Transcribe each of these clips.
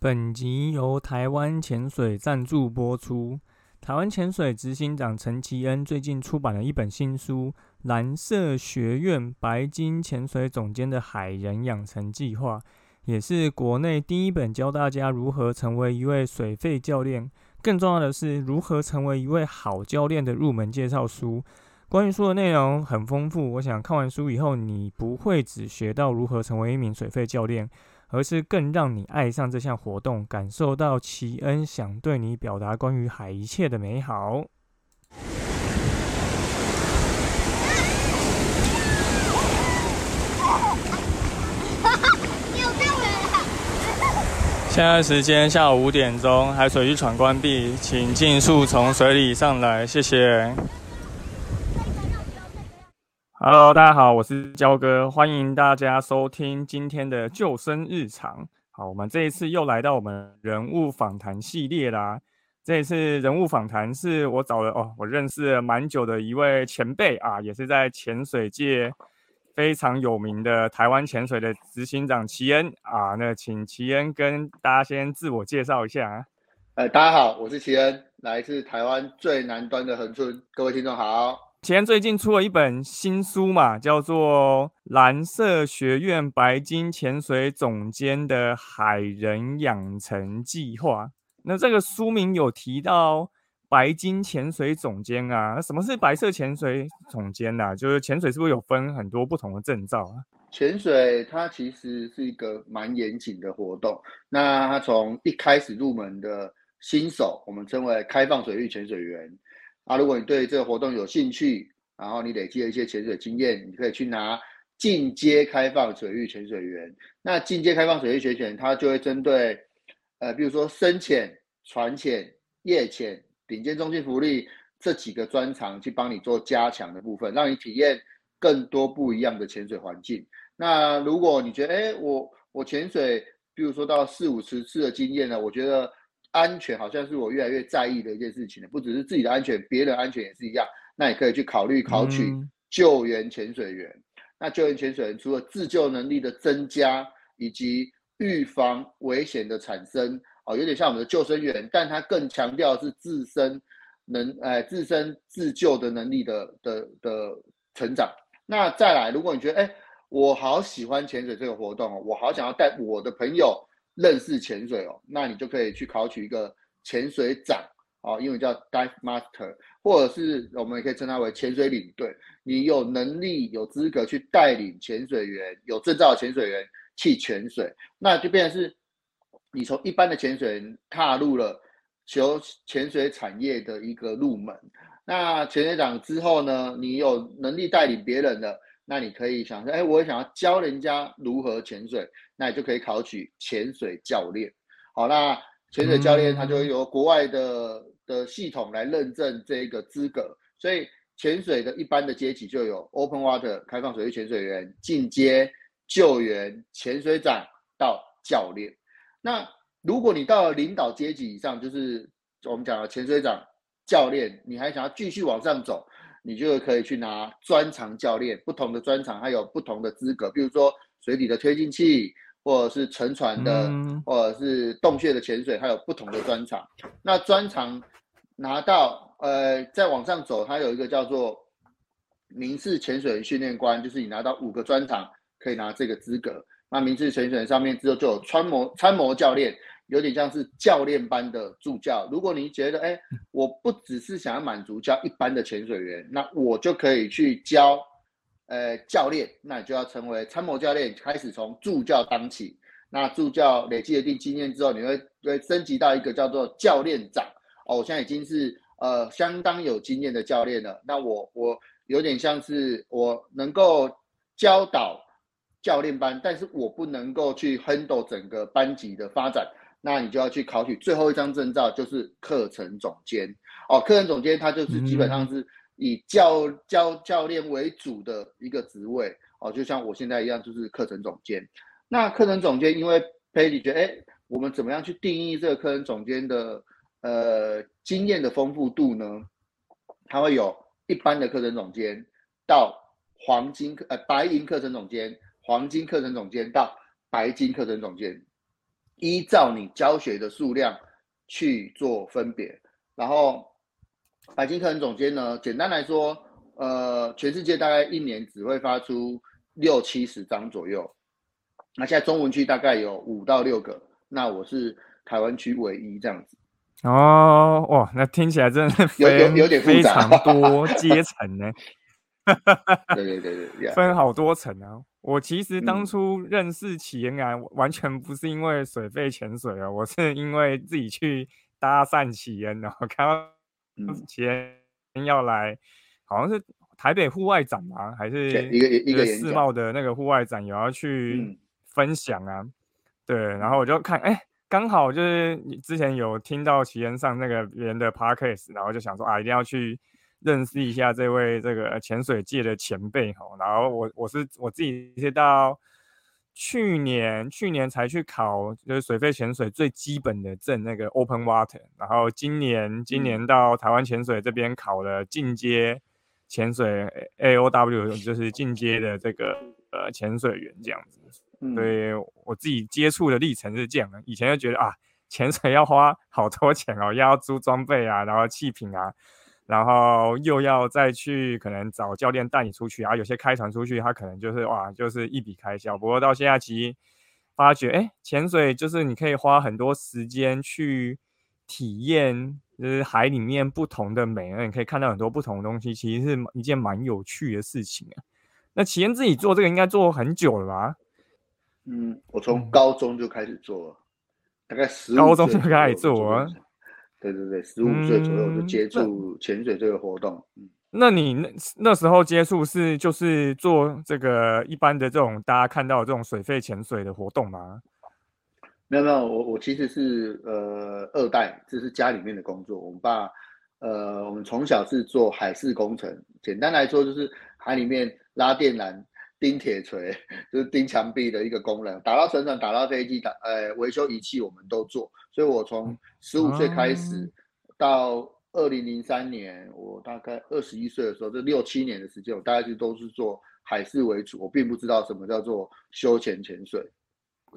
本集由台湾潜水赞助播出。台湾潜水执行长陈其恩最近出版了一本新书《蓝色学院白金潜水总监的海人养成计划》，也是国内第一本教大家如何成为一位水肺教练，更重要的是如何成为一位好教练的入门介绍书。关于书的内容很丰富，我想看完书以后，你不会只学到如何成为一名水肺教练。而是更让你爱上这项活动，感受到奇恩想对你表达关于海一切的美好。现在时间下午五点钟，海水浴场关闭，请尽速从水里上来，谢谢。Hello，大家好，我是焦哥，欢迎大家收听今天的救生日常。好，我们这一次又来到我们人物访谈系列啦。这一次人物访谈是我找了哦，我认识了蛮久的一位前辈啊，也是在潜水界非常有名的台湾潜水的执行长齐恩啊。那请齐恩跟大家先自我介绍一下。呃，大家好，我是齐恩，来自台湾最南端的恒春，各位听众好。前最近出了一本新书嘛，叫做《蓝色学院白金潜水总监的海人养成计划》。那这个书名有提到白金潜水总监啊？那什么是白色潜水总监呢？就是潜水是不是有分很多不同的证照啊？潜水它其实是一个蛮严谨的活动。那它从一开始入门的新手，我们称为开放水域潜水员。啊，如果你对这个活动有兴趣，然后你累积了一些潜水经验，你可以去拿进阶开放水域潜水员。那进阶开放水域潜水员，它就会针对，呃，比如说深潜、船潜、夜潜、顶尖中心福利这几个专长去帮你做加强的部分，让你体验更多不一样的潜水环境。那如果你觉得，哎，我我潜水，比如说到四五十次的经验呢，我觉得。安全好像是我越来越在意的一件事情了，不只是自己的安全，别人安全也是一样。那也可以去考虑考取救援潜水员。那救援潜水员除了自救能力的增加，以及预防危险的产生，哦，有点像我们的救生员，但他更强调是自身能，哎，自身自救的能力的的的成长。那再来，如果你觉得，哎，我好喜欢潜水这个活动哦，我好想要带我的朋友。认识潜水哦，那你就可以去考取一个潜水长哦，英文叫 Dive Master，或者是我们也可以称它为潜水领队。你有能力、有资格去带领潜水员、有证照的潜水员去潜水，那就变成是，你从一般的潜水员踏入了求潜水产业的一个入门。那潜水长之后呢，你有能力带领别人的。那你可以想说，哎，我想要教人家如何潜水，那你就可以考取潜水教练。好，那潜水教练他就由国外的的系统来认证这个资格。所以潜水的一般的阶级就有 Open Water 开放水域潜水员、进阶救援潜水长到教练。那如果你到了领导阶级以上，就是我们讲的潜水长、教练，你还想要继续往上走？你就可以去拿专长教练，不同的专长还有不同的资格，比如说水底的推进器，或者是沉船的，或者是洞穴的潜水，还有不同的专长。那专长拿到，呃，再往上走，它有一个叫做民事潜水训练官，就是你拿到五个专长，可以拿这个资格。那民事潜水上面之后就有参谋参谋教练。有点像是教练班的助教。如果你觉得，哎，我不只是想要满足教一般的潜水员，那我就可以去教，呃，教练。那你就要成为参谋教练，开始从助教当起。那助教累积一定经验之后，你会会升级到一个叫做教练长。哦，我现在已经是呃相当有经验的教练了。那我我有点像是我能够教导教练班，但是我不能够去 handle 整个班级的发展。那你就要去考取最后一张证照，就是课程总监哦。课程总监他就是基本上是以教教教练为主的一个职位哦，就像我现在一样，就是课程总监。那课程总监，因为佩里觉得，哎，我们怎么样去定义这个课程总监的呃经验的丰富度呢？他会有一般的课程总监到黄金呃白银课程总监，黄金课程总监到白金课程总监。依照你教学的数量去做分别。然后白金课程总监呢，简单来说，呃，全世界大概一年只会发出六七十张左右。那现在中文区大概有五到六个，那我是台湾区唯一这样子。哦，哇，那听起来真的有有有点非常多阶层呢。对对对对，分好多层啊！我其实当初认识起源啊，完全不是因为水肺潜水啊，我是因为自己去搭讪起源，然后看到起源要来，好像是台北户外展啊，还是一个一个世贸的那个户外展，有要去分享啊。对，然后我就看，哎，刚好就是你之前有听到起源上那个别人的 podcast，然后就想说啊，一定要去。认识一下这位这个潜水界的前辈哈，然后我我是我自己是到去年去年才去考就是水肺潜水最基本的证那个 Open Water，然后今年今年到台湾潜水这边考了进阶潜水 AOW，就是进阶的这个呃潜水员这样子，所以我自己接触的历程是这样的，以前就觉得啊潜水要花好多钱哦，要租装备啊，然后气瓶啊。然后又要再去可能找教练带你出去啊，有些开船出去，他可能就是哇，就是一笔开销。不过到现在其实发觉，哎，潜水就是你可以花很多时间去体验，就是海里面不同的美，那你可以看到很多不同的东西，其实是一件蛮有趣的事情啊。那启恩自己做这个应该做很久了吧？嗯，我从高中就开始做，大概十高中就开始做。对对对，十五岁左右就接触潜水这个活动。嗯，那你那那时候接触是就是做这个一般的这种大家看到这种水肺潜水的活动吗？没有没有，我我其实是呃二代，这是家里面的工作。我们爸呃，我们从小是做海事工程，简单来说就是海里面拉电缆。钉铁锤 就是钉墙壁的一个功能，打到船上，打到飞机，打呃维修仪器我们都做。所以我从十五岁开始到二零零三年，我大概二十一岁的时候，这六七年的时间，我大概就都是做海事为主。我并不知道什么叫做休闲潜水，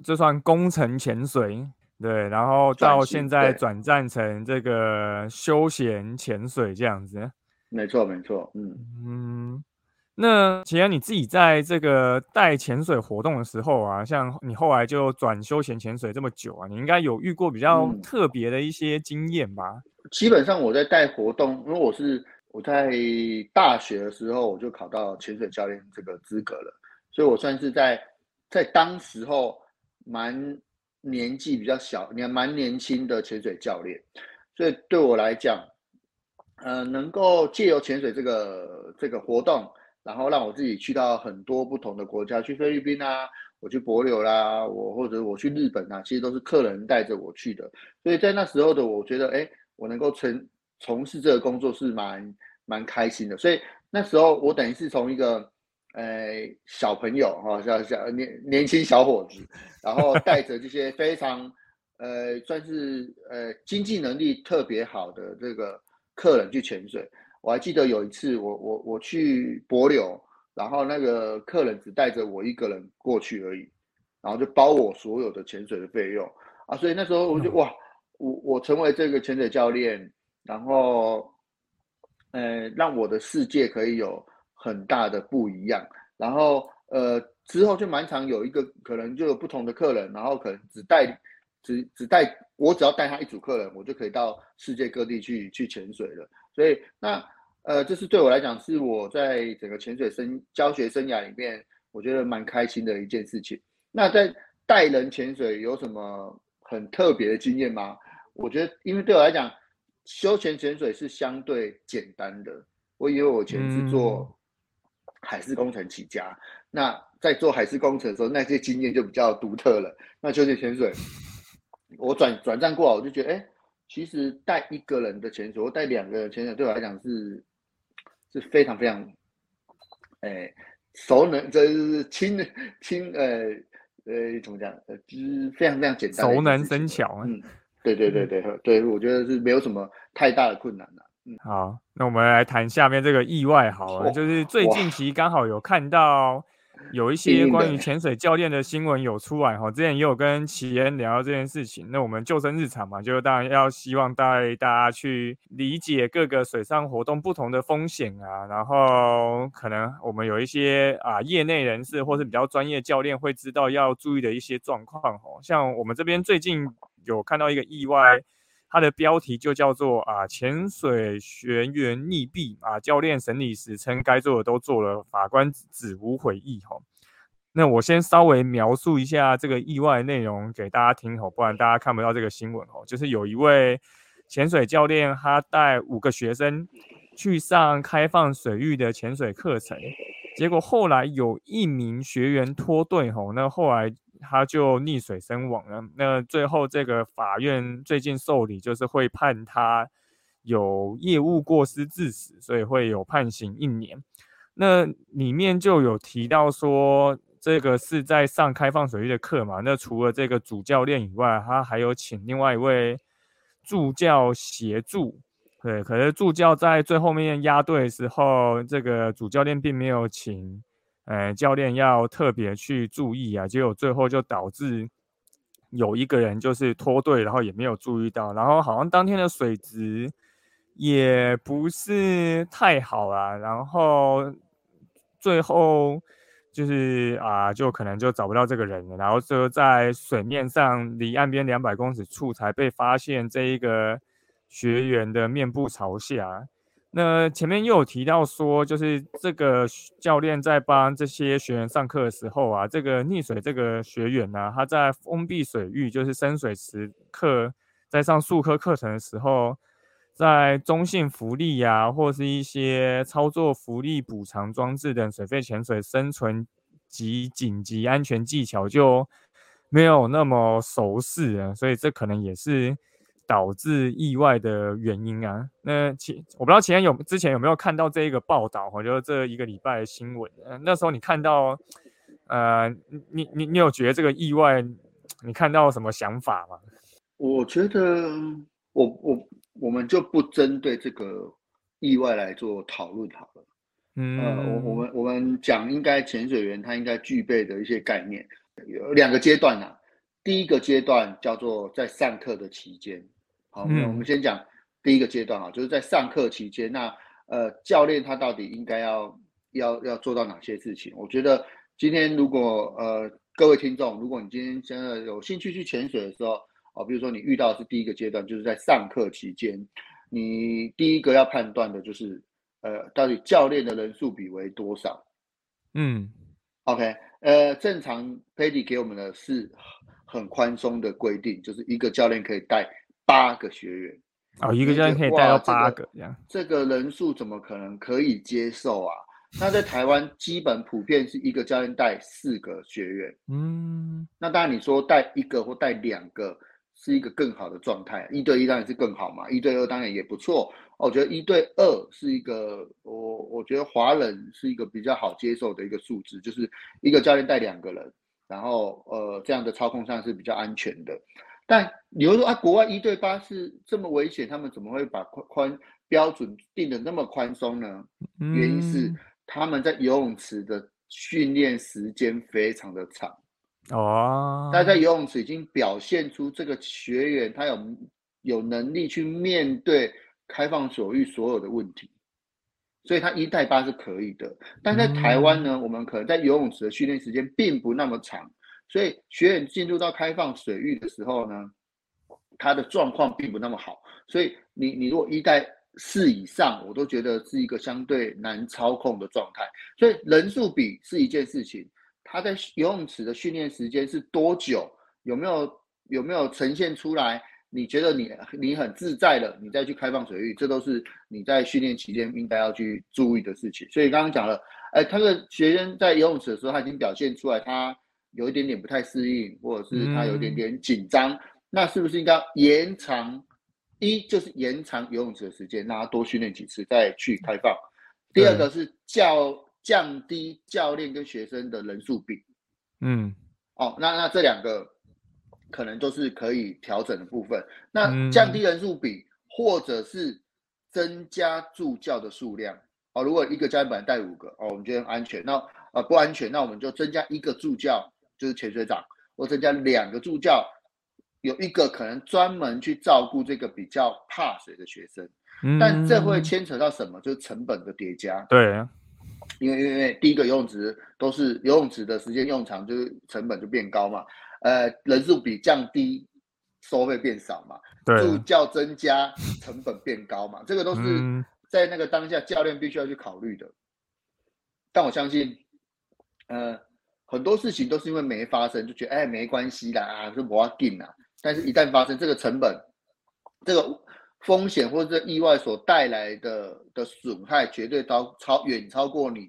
这算工程潜水，对。然后到现在转战成这个休闲潜水这样子，没错没错，嗯嗯。那其实你自己在这个带潜水活动的时候啊，像你后来就转休闲潜水这么久啊，你应该有遇过比较特别的一些经验吧？基本上我在带活动，因为我是我在大学的时候我就考到潜水教练这个资格了，所以我算是在在当时候蛮年纪比较小，你还蛮年轻的潜水教练，所以对我来讲，呃，能够借由潜水这个这个活动。然后让我自己去到很多不同的国家，去菲律宾啊，我去博流啦，我或者我去日本啊，其实都是客人带着我去的。所以在那时候的我觉得，哎，我能够从从事这个工作是蛮蛮开心的。所以那时候我等于是从一个呃小朋友哈，小小年年轻小伙子，然后带着这些非常呃算是呃经济能力特别好的这个客人去潜水。我还记得有一次，我我我去博流，然后那个客人只带着我一个人过去而已，然后就包我所有的潜水的费用啊，所以那时候我就哇，我我成为这个潜水教练，然后，呃，让我的世界可以有很大的不一样，然后呃之后就蛮常有一个可能就有不同的客人，然后可能只带只只带我只要带他一组客人，我就可以到世界各地去去潜水了。所以，那呃，这是对我来讲，是我在整个潜水生教学生涯里面，我觉得蛮开心的一件事情。那在带人潜水有什么很特别的经验吗？我觉得，因为对我来讲，休闲潜水是相对简单的。我以为我以前是做海事工程起家，那在做海事工程的时候，那些经验就比较独特了。那休闲潜水，我转转战过来，我就觉得，哎。其实带一个人的潜水或带两个人潜水，对我来讲是是非常非常，哎，熟能，这是亲亲呃呃怎么讲？呃，就是非常非常简单，熟能生巧。嗯，对对对对对，我觉得是没有什么太大的困难的。嗯，好，那我们来谈下面这个意外好了，就是最近期刚好有看到有一些关于潜水教练的新闻有出来哈，之前也有跟齐恩聊到这件事情。那我们救生日常嘛，就当然要希望带大家去理解各个水上活动不同的风险啊，然后可能我们有一些啊业内人士或是比较专业教练会知道要注意的一些状况哦。像我们这边最近有看到一个意外。它的标题就叫做啊，潜水学员溺毙啊，教练审理时称该做的都做了，法官只无悔意吼。那我先稍微描述一下这个意外内容给大家听吼，不然大家看不到这个新闻哦。就是有一位潜水教练，他带五个学生去上开放水域的潜水课程，结果后来有一名学员脱队吼，那后来。他就溺水身亡了。那最后这个法院最近受理，就是会判他有业务过失致死，所以会有判刑一年。那里面就有提到说，这个是在上开放水域的课嘛？那除了这个主教练以外，他还有请另外一位助教协助。对，可是助教在最后面压队的时候，这个主教练并没有请。呃，教练要特别去注意啊，结果最后就导致有一个人就是脱队，然后也没有注意到，然后好像当天的水质也不是太好啊，然后最后就是啊，就可能就找不到这个人了，然后就在水面上离岸边两百公尺处才被发现这一个学员的面部朝下。那前面又有提到说，就是这个教练在帮这些学员上课的时候啊，这个溺水这个学员呢，他在封闭水域，就是深水池课，在上数科课程的时候，在中性浮力呀，或是一些操作浮力补偿装置等水肺潜水生存及紧急安全技巧就没有那么熟悉啊，所以这可能也是。导致意外的原因啊？那前我不知道前有之前有没有看到这一个报道？我觉得这一个礼拜的新闻，那时候你看到，呃，你你你有觉得这个意外，你看到什么想法吗？我觉得，我我我们就不针对这个意外来做讨论好了。嗯，呃，我我们我们讲应该潜水员他应该具备的一些概念，有两个阶段呐。第一个阶段叫做在上课的期间。好，那我们先讲第一个阶段啊，就是在上课期间，那呃，教练他到底应该要要要做到哪些事情？我觉得今天如果呃各位听众，如果你今天真的有兴趣去潜水的时候，啊，比如说你遇到是第一个阶段，就是在上课期间，你第一个要判断的就是呃，到底教练的人数比为多少？嗯，OK，呃，正常 p a d y 给我们的是很宽松的规定，就是一个教练可以带。八个学员哦，一个教练可以带到八个这样，这个人数怎么可能可以接受啊？那在台湾基本普遍是一个教练带四个学员，嗯，那当然你说带一个或带两个是一个更好的状态，一对一当然是更好嘛，一对二当然也不错。我觉得一对二是一个我我觉得华人是一个比较好接受的一个数字，就是一个教练带两个人，然后呃这样的操控上是比较安全的。但你又说啊，国外一对八是这么危险，他们怎么会把宽宽标准定的那么宽松呢？原因是他们在游泳池的训练时间非常的长哦，他在游泳池已经表现出这个学员他有有能力去面对开放水域所有的问题，所以他一带八是可以的。但在台湾呢，我们可能在游泳池的训练时间并不那么长。所以学员进入到开放水域的时候呢，他的状况并不那么好。所以你你如果一带四以上，我都觉得是一个相对难操控的状态。所以人数比是一件事情，他在游泳池的训练时间是多久？有没有有没有呈现出来？你觉得你你很自在了，你再去开放水域，这都是你在训练期间应该要去注意的事情。所以刚刚讲了，哎，他的学生在游泳池的时候，他已经表现出来，他。有一点点不太适应，或者是他有一点点紧张，那是不是应该延长？一就是延长游泳池的时间，让他多训练几次再去开放。第二个是教降低教练跟学生的人数比。嗯，哦，那那这两个可能都是可以调整的部分。那降低人数比，或者是增加助教的数量。哦，如果一个教练本来带五个，哦，我们觉得安全。那呃不安全，那我们就增加一个助教，就是潜水长，或增加两个助教，有一个可能专门去照顾这个比较怕水的学生。但这会牵扯到什么？就是成本的叠加。对，因为因为第一个游泳池都是游泳池的时间用长，就是成本就变高嘛。呃，人数比降低，收费变少嘛。助教增加，成本变高嘛。这个都是在那个当下教练必须要去考虑的。但我相信，呃，很多事情都是因为没发生，就觉得哎没关系啦，啊，是不要紧啦。但是一旦发生，这个成本，这个。风险或者意外所带来的的损害，绝对超超远超过你，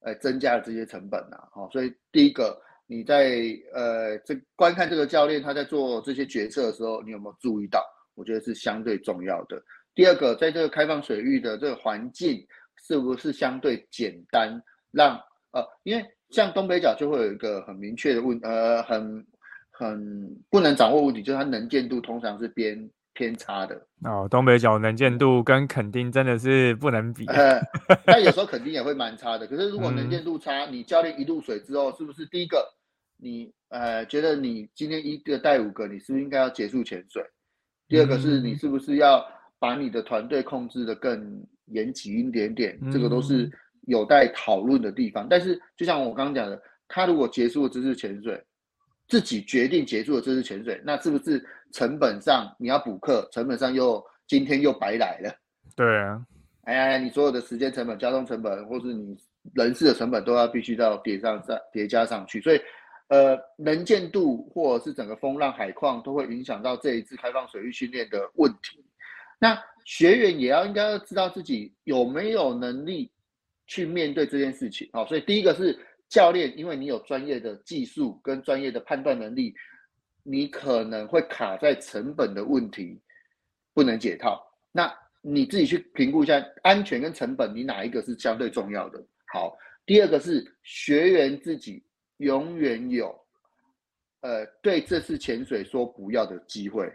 呃，增加的这些成本呐，哈，所以第一个，你在呃这观看这个教练他在做这些决策的时候，你有没有注意到？我觉得是相对重要的。第二个，在这个开放水域的这个环境，是不是相对简单？让呃，因为像东北角就会有一个很明确的问，呃，很很不能掌握问题，就是它能见度通常是偏。偏差的哦，东北角能见度跟垦丁真的是不能比。呃，但有时候垦丁也会蛮差的。可是如果能见度差，你教练一入水之后，是不是第一个你呃觉得你今天一个带五个，你是不是应该要结束潜水？第二个是你是不是要把你的团队控制的更严谨一点点？这个都是有待讨论的地方。但是就像我刚刚讲的，他如果结束了这次潜水。自己决定结束了这次潜水，那是不是成本上你要补课，成本上又今天又白来了？对啊，哎呀，你所有的时间成本、交通成本，或是你人事的成本，都要必须到叠上上叠加上去。所以，呃，能见度或者是整个风浪、海况，都会影响到这一次开放水域训练的问题。那学员也要应该要知道自己有没有能力去面对这件事情。好，所以第一个是。教练，因为你有专业的技术跟专业的判断能力，你可能会卡在成本的问题，不能解套。那你自己去评估一下安全跟成本，你哪一个是相对重要的？好，第二个是学员自己永远有，呃，对这次潜水说不要的机会。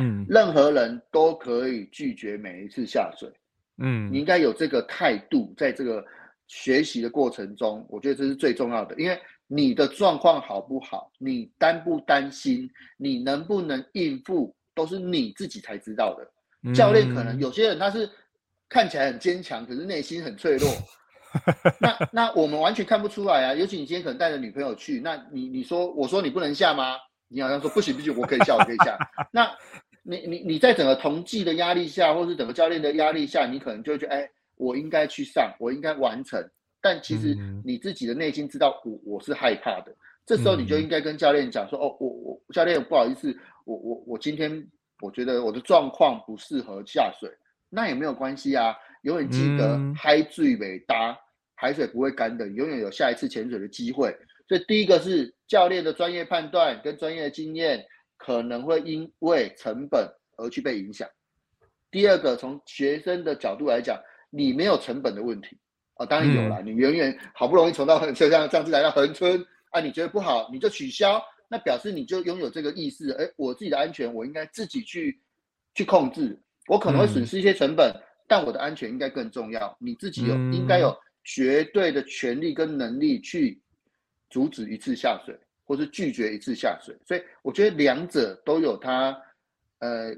嗯，任何人都可以拒绝每一次下水。嗯，你应该有这个态度，在这个。学习的过程中，我觉得这是最重要的，因为你的状况好不好，你担不担心，你能不能应付，都是你自己才知道的。教练可能有些人他是看起来很坚强，可是内心很脆弱。那 那我们完全看不出来啊。尤其你今天可能带着女朋友去，那你你说我说你不能下吗？你好像说不行不行，我可以下我可以下。那你你你在整个同济的压力下，或是整个教练的压力下，你可能就会觉得哎。我应该去上，我应该完成，但其实你自己的内心知道，我我是害怕的。这时候你就应该跟教练讲说：“哦，我我教练不好意思，我我我今天我觉得我的状况不适合下水，那也没有关系啊。永远记得海最尾搭，海水不会干的，永远有下一次潜水的机会。所以第一个是教练的专业判断跟专业的经验，可能会因为成本而去被影响。第二个从学生的角度来讲。你没有成本的问题啊，当然有了。你远远好不容易从到 就像上次来到横村啊，你觉得不好，你就取消，那表示你就拥有这个意识。哎，我自己的安全，我应该自己去去控制。我可能会损失一些成本，但我的安全应该更重要。你自己有应该有绝对的权利跟能力去阻止一次下水，或是拒绝一次下水。所以我觉得两者都有它，呃。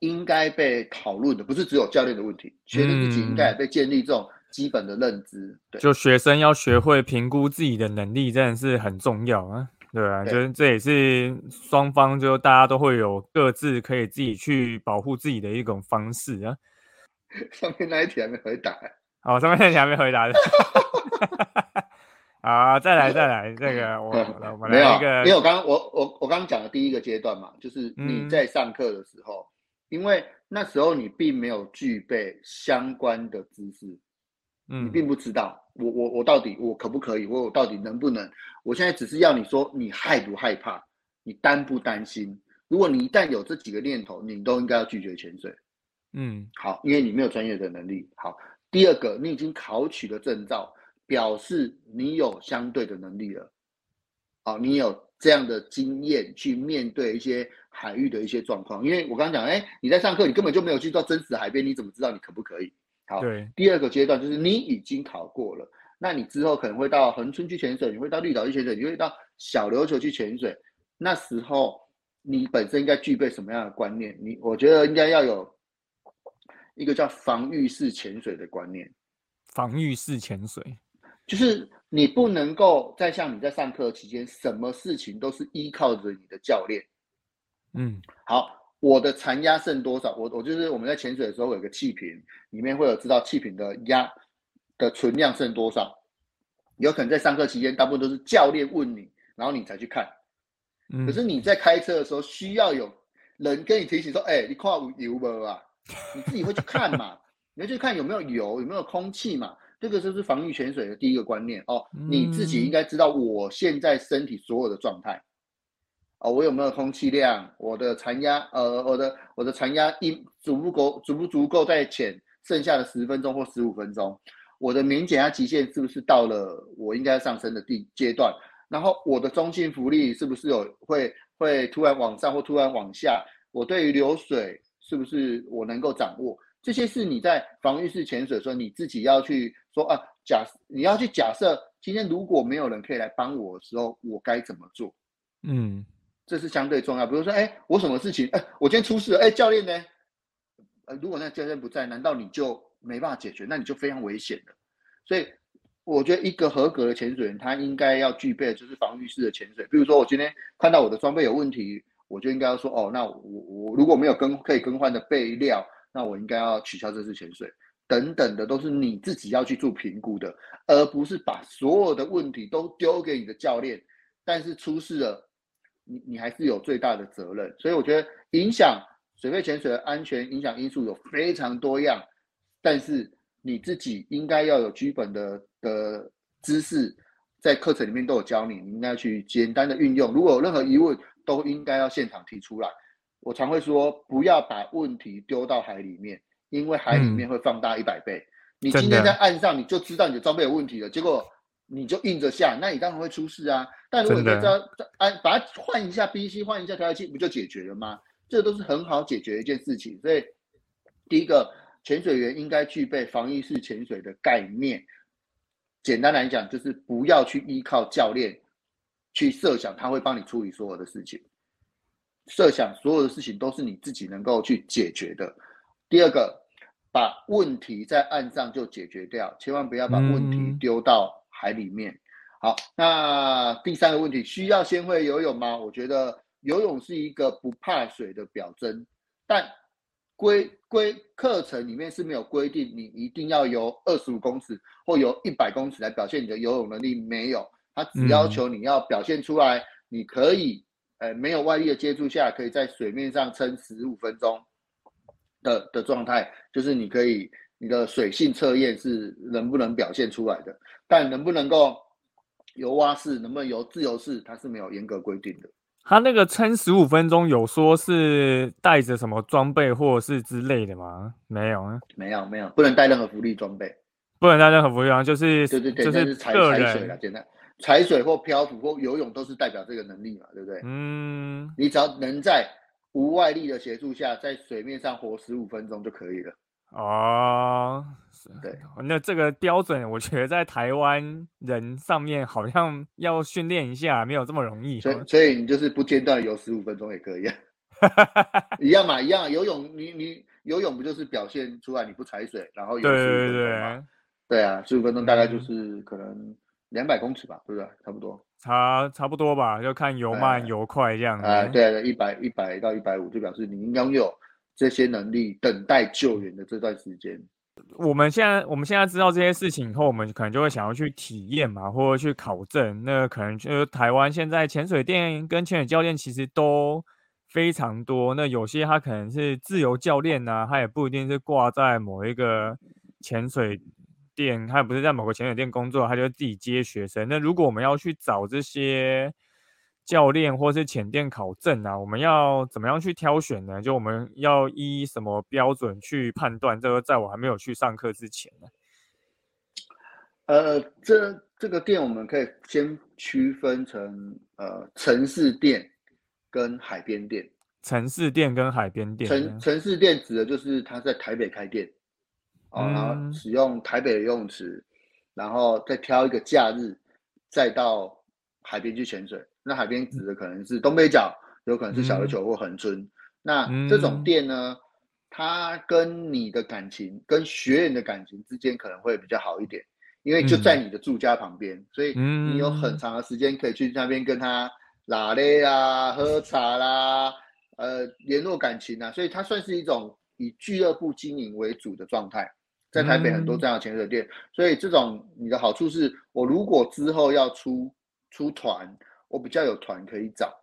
应该被讨论的不是只有教练的问题，学生自己应该也被建立这种基本的认知。对，就学生要学会评估自己的能力，真的是很重要啊。对啊，就是这也是双方就大家都会有各自可以自己去保护自己的一种方式啊。上面那一题还没回答。哦，上面那一题还没回答的。好，再来再来，这个我 我们来一个，因为我刚刚我我我刚刚讲的第一个阶段嘛，就是你在上课的时候。因为那时候你并没有具备相关的知识，嗯，你并不知道我我我到底我可不可以，我我到底能不能？我现在只是要你说你害不害怕，你担不担心？如果你一旦有这几个念头，你都应该要拒绝潜水。嗯，好，因为你没有专业的能力。好，第二个，你已经考取了证照，表示你有相对的能力了。好，你有这样的经验去面对一些。海域的一些状况，因为我刚刚讲，哎，你在上课，你根本就没有去到真实海边，你怎么知道你可不可以？好，对。第二个阶段就是你已经考过了，那你之后可能会到恒春去潜水，你会到绿岛去潜水，你会到小琉球去潜水。那时候你本身应该具备什么样的观念？你我觉得应该要有一个叫防御式潜水的观念。防御式潜水就是你不能够再像你在上课期间，什么事情都是依靠着你的教练。嗯，好，我的残压剩多少？我我就是我们在潜水的时候有个气瓶，里面会有知道气瓶的压的存量剩多少。有可能在上课期间，大部分都是教练问你，然后你才去看。嗯可是你在开车的时候，需要有人跟你提醒说：“哎、你跨有油没啊？”你自己会去看嘛？你会去看有没有油，有没有空气嘛？这个就是防御潜水的第一个观念哦。你自己应该知道我现在身体所有的状态。哦，我有没有空气量？我的残压，呃，我的我的残压一足不够，足不足够在潜剩下的十分钟或十五分钟？我的免减压极限是不是到了我应该上升的地阶段？然后我的中性浮力是不是有会会突然往上或突然往下？我对于流水是不是我能够掌握？这些是你在防御式潜水的时候，你自己要去说啊，假你要去假设今天如果没有人可以来帮我的时候，我该怎么做？嗯这是相对重要。比如说，哎，我什么事情，哎，我今天出事了，哎，教练呢？呃，如果那教练不在，难道你就没办法解决？那你就非常危险了。所以，我觉得一个合格的潜水员，他应该要具备的就是防御式的潜水。比如说，我今天看到我的装备有问题，我就应该要说，哦，那我我如果没有更可以更换的备料，那我应该要取消这次潜水。等等的都是你自己要去做评估的，而不是把所有的问题都丢给你的教练。但是出事了，你你还是有最大的责任。所以我觉得影响水肺潜水的安全影响因素有非常多样，但是你自己应该要有基本的的知识，在课程里面都有教你，你应该去简单的运用。如果有任何疑问，都应该要现场提出来。我常会说，不要把问题丢到海里面，因为海里面会放大一百倍。你今天在岸上，你就知道你的装备有问题了，结果你就硬着下，那你当然会出事啊。但如果你真的知道按把它换一下 BC，换一下调节器，不就解决了吗？这都是很好解决一件事情。所以，第一个，潜水员应该具备防御式潜水的概念。简单来讲，就是不要去依靠教练去设想他会帮你处理所有的事情，设想所有的事情都是你自己能够去解决的。第二个，把问题在岸上就解决掉，千万不要把问题嗯丢到海里面。好，那第三个问题，需要先会游泳吗？我觉得游泳是一个不怕水的表征，但规规课程里面是没有规定你一定要游二十五公尺或游一百公尺来表现你的游泳能力，没有，它只要求你要表现出来，你可以，呃，没有外力的接触下，可以在水面上撑十五分钟的的状态，就是你可以你的水性测验是能不能表现出来的，但能不能够游蛙式，能不能游自由式，它是没有严格规定的。他那个撑十五分钟，有说是带着什么装备或者是之类的吗？没有啊，没有没有，不能带任何浮力装备。不能带任何服装，就是对对对，就是踩踩水了，简单踩水或漂浮或游泳都是代表这个能力嘛，对不对？嗯，你只要能在无外力的协助下，在水面上活十五分钟就可以了。哦，是对，那这个标准，我觉得在台湾人上面好像要训练一下，没有这么容易。所以所以你就是不间断游十五分钟也可以、啊，一样嘛，一样。游泳你你游泳不就是表现出来你不踩水，然后游对十五分钟吗？对，对啊，十五分钟大概就嗯是可能两百公尺吧，对不对？差不多。差差不多吧，就看游慢哎游快这样子。啊，对对，一百一百到一百五，就表示你应该拥有这些能力，等待救援的这段时间。我们现在我们现在知道这些事情以后，我们可能就会想要去体验嘛，或者去考证。那可能就是台湾现在潜水店跟潜水教练其实都非常多。那有些他可能是自由教练呐、他也不一定是挂在某一个潜水店，他也不是在某个潜水店工作，他就自己接学生。那如果我们要去找这些教练或是潜店考证啊，我们要怎么样去挑选呢？就我们要依什么标准去判断？这个在我还没有去上课之前呢。呃，这这个店我们可以先区分成呃城市店跟海边店。城市店跟海边店城，城市店指的就是他在台北开店，哦，然后嗯使用台北的游泳池，然后再挑一个假日，再到海边去潜水。那海边指的可能是东北角，有可能是小琉球或恒春。那这种店呢，它跟你的感情、跟学员的感情之间可能会比较好一点，因为就在你的住家旁边，所以你有很长的时间可以去那边跟他拉嘞啊、喝茶啦，呃，联络感情啊。所以它算是一种以俱乐部经营为主的状态。在台北很多这样的潜水店，所以这种你的好处是，我如果之后要出出团，我比较有团可以找。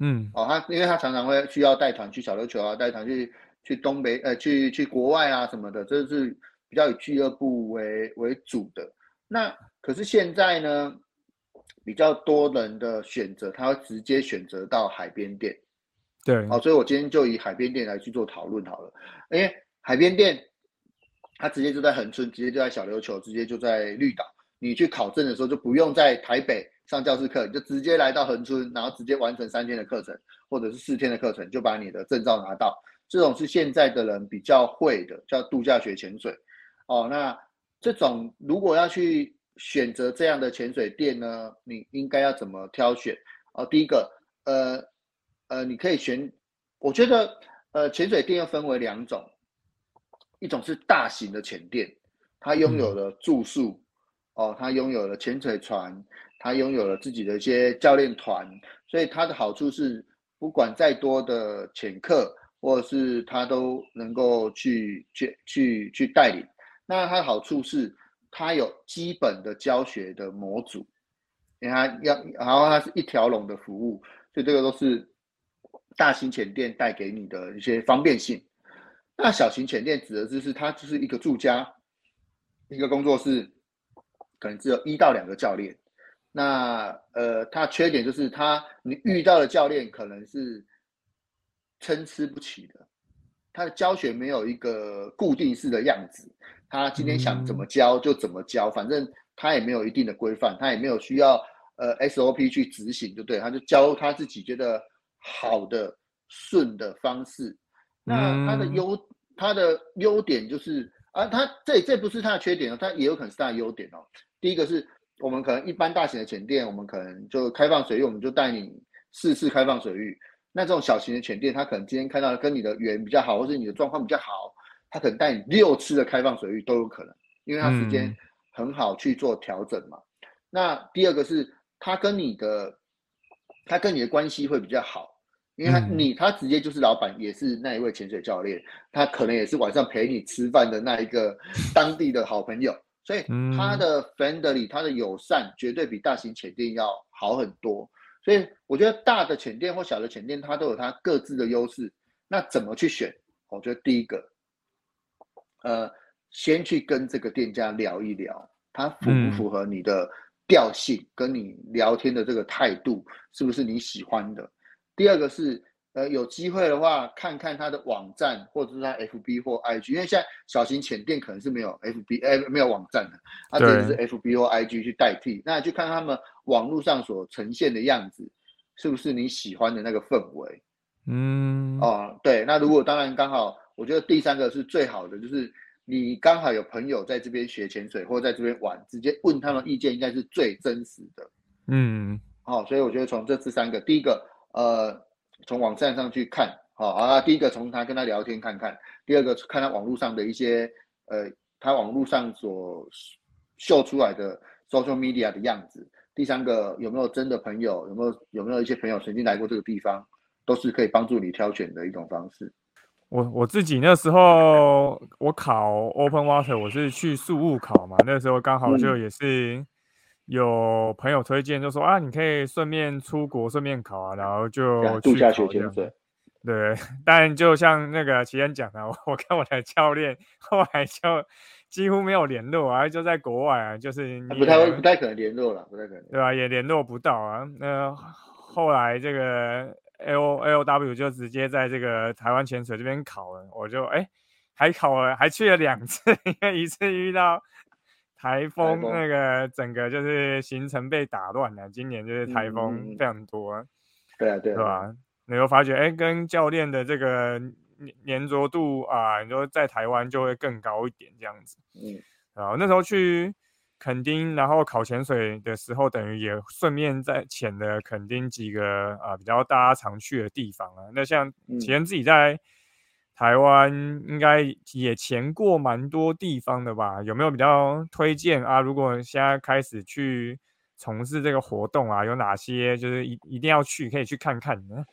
嗯，哦，他因为他常常会需要带团去小琉球啊，带团去去东北呃，去去国外啊什么的，这是比较以俱乐部为为主的。那可是现在呢，比较多人的选择，他会直接选择到海边店。对，好，所以我今天就以海边店来去做讨论好了，因为海边店。他直接就在恒春，直接就在小琉球，直接就在绿岛。你去考证的时候，就不用在台北上教室课，你就直接来到恒春，然后直接完成三天的课程，或者是四天的课程，就把你的证照拿到。这种是现在的人比较会的，叫度假学潜水。哦，那这种如果要去选择这样的潜水店呢，你应该要怎么挑选？哦，第一个，呃呃，你可以选，我觉得，呃，潜水店又分为两种。一种是大型的潜店，它拥有了住宿，哦，它拥有了潜水船，它拥有了自己的一些教练团，所以它的好处是，不管再多的潜客，或者是他都能够去去去去带领。那它的好处是，它有基本的教学的模组，因为它要，然后它是一条龙的服务，所以这个都是大型潜店带给你的一些方便性。那小型犬店指的就是它就是一个住家，一个工作室，可能只有一到两个教练。那呃，它缺点就是它你遇到的教练可能是参差不齐的，他的教学没有一个固定式的样子，他今天想怎么教就怎么教，反正他也没有一定的规范，他也没有需要呃 SOP 去执行，就对，他就教他自己觉得好的顺的方式。那它的优，它的优点就是啊，它这这不是它的缺点哦，它也有可能是它的优点哦。第一个是我们可能一般大型的潜店，我们可能就开放水域，我们就带你试试开放水域。那这种小型的潜店，它可能今天看到跟你的缘比较好，或是你的状况比较好，它可能带你六次的开放水域都有可能，因为它时间很好去做调整嘛。那第二个是它跟你的，它跟你的关系会比较好。因为他你他直接就是老板，也是那一位潜水教练，他可能也是晚上陪你吃饭的那一个 当地的好朋友，所以他的 friendly，他的友善绝对比大型潜店要好很多。所以我觉得大的潜店或小的潜店，它都有它各自的优势。那怎么去选？我觉得第一个，呃，先去跟这个店家聊一聊，他符不符合你的调性，跟你聊天的这个态度是不是你喜欢的？第二个是，呃，有机会的话，看看他的网站，或者是他 FB 或 IG，因为现在小型浅店可能是没有 FB，哎，没有网站的，啊，这是 FB 或 IG 去代替。那就看他们网络上所呈现的样子，是不是你喜欢的那个氛围？嗯，哦，对。那如果当然刚好，我觉得第三个是最好的，就是你刚好有朋友在这边学潜水，或者在这边玩，直接问他们意见，应该是最真实的。嗯，好，所以我觉得从这次三个，第一个。呃，从网站上去看，好啊。第一个从他跟他聊天看看，第二个看他网络上的一些，呃，他网络上所秀出来的 social media 的样子。第三个有没有真的朋友，有没有有没有一些朋友曾经来过这个地方，都是可以帮助你挑选的一种方式。我我自己那时候我考 open water，我是去宿务考嘛，那时候刚好就也是。有朋友推荐，就说啊，你可以顺便出国，顺便考啊，然后就度假学潜水。对，但就像那个奇恩讲的，我跟我的教练后来就几乎没有联络啊，就在国外啊，就是不太不太可能联络了，不太可能，对吧？也联络不到啊。那后来这个 L L W 就直接在这个台湾潜水这边考了，我就哎还考了，还去了两次，因为一次遇到。台风那个整个就是行程被打乱了，今年就是台风非常多，对啊，对，是吧？你会发觉，哎，跟教练的这个粘粘着度啊，你说在台湾就会更高一点这样子。嗯，啊，那时候去垦丁，然后考潜水的时候，等于也顺便在潜了垦丁几个啊比较大家常去的地方啊。那像启恩自己在台湾应该也潜过蛮多地方的吧？有没有比较推荐啊？如果现在开始去从事这个活动啊，有哪些就是一一定要去可以去看看呢？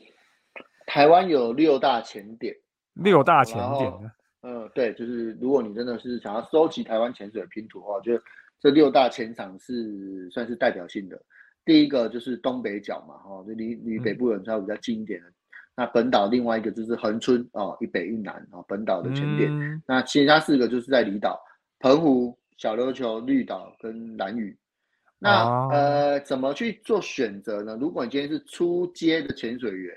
台湾有六大潜点，六大潜点呢？嗯，对，就是如果你真的是想要收集台湾潜水拼图的话，我觉得这六大潜场是算是代表性的。第一个就是东北角嘛，哈，就离离北部人稍微比较近一点的。那本岛另外一个就是恒春哦，一北一南哦，本岛的潜点。那其他四个就是在离岛，澎湖、小琉球、绿岛跟蓝屿。那呃，怎么去做选择呢？如果你今天是初阶的潜水员，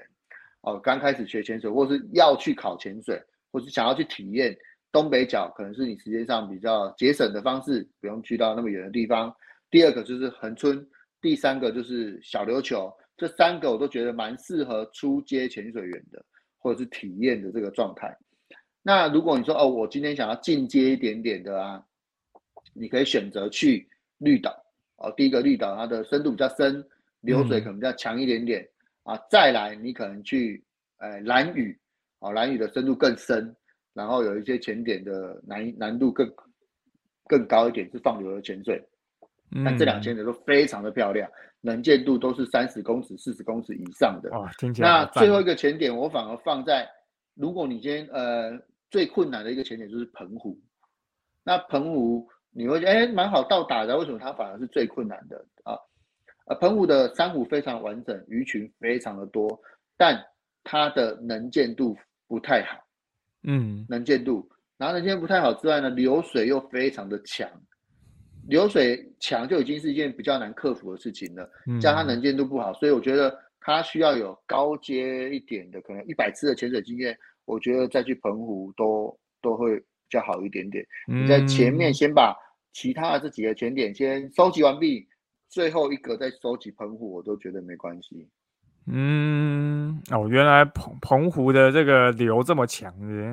哦，刚开始学潜水，或是要去考潜水。或是想要去体验东北角，可能是你时间上比较节省的方式，不用去到那么远的地方。第二个就是恒春，第三个就是小琉球，这三个我都觉得蛮适合初阶潜水员的，或者是体验的这个状态。那如果你说哦，我今天想要进阶一点点的啊，你可以选择去绿岛哦。第一个绿岛它的深度比较深，流水可能比较强一点点啊。再来你可能去呃蓝屿。哦，蓝屿的深度更深，然后有一些潜点的难难度更更高一点，是放流的潜水。但这两潜点都非常的漂亮，能见度都是三十公尺、四十公尺以上的。哇，听起来那最后一个前点，我反而放在，如果你今天呃最困难的一个前点就是澎湖。那澎湖你会觉得哎蛮好到达的，为什么它反而是最困难的啊？呃，澎湖的珊瑚非常完整，鱼群非常的多，但它的能见度。不太好，嗯，能见度，然后能见不太好之外呢，流水又非常的强，流水强就已经是一件比较难克服的事情了，加上能见度不好，所以我觉得他需要有高阶一点的，可能一百次的潜水经验，我觉得再去澎湖都都会比较好一点点。你在前面先把其他的这几个潜点先收集完毕，最后一个再收集澎湖，我都觉得没关系。嗯，哦，原来澎澎湖的这个流这么强的，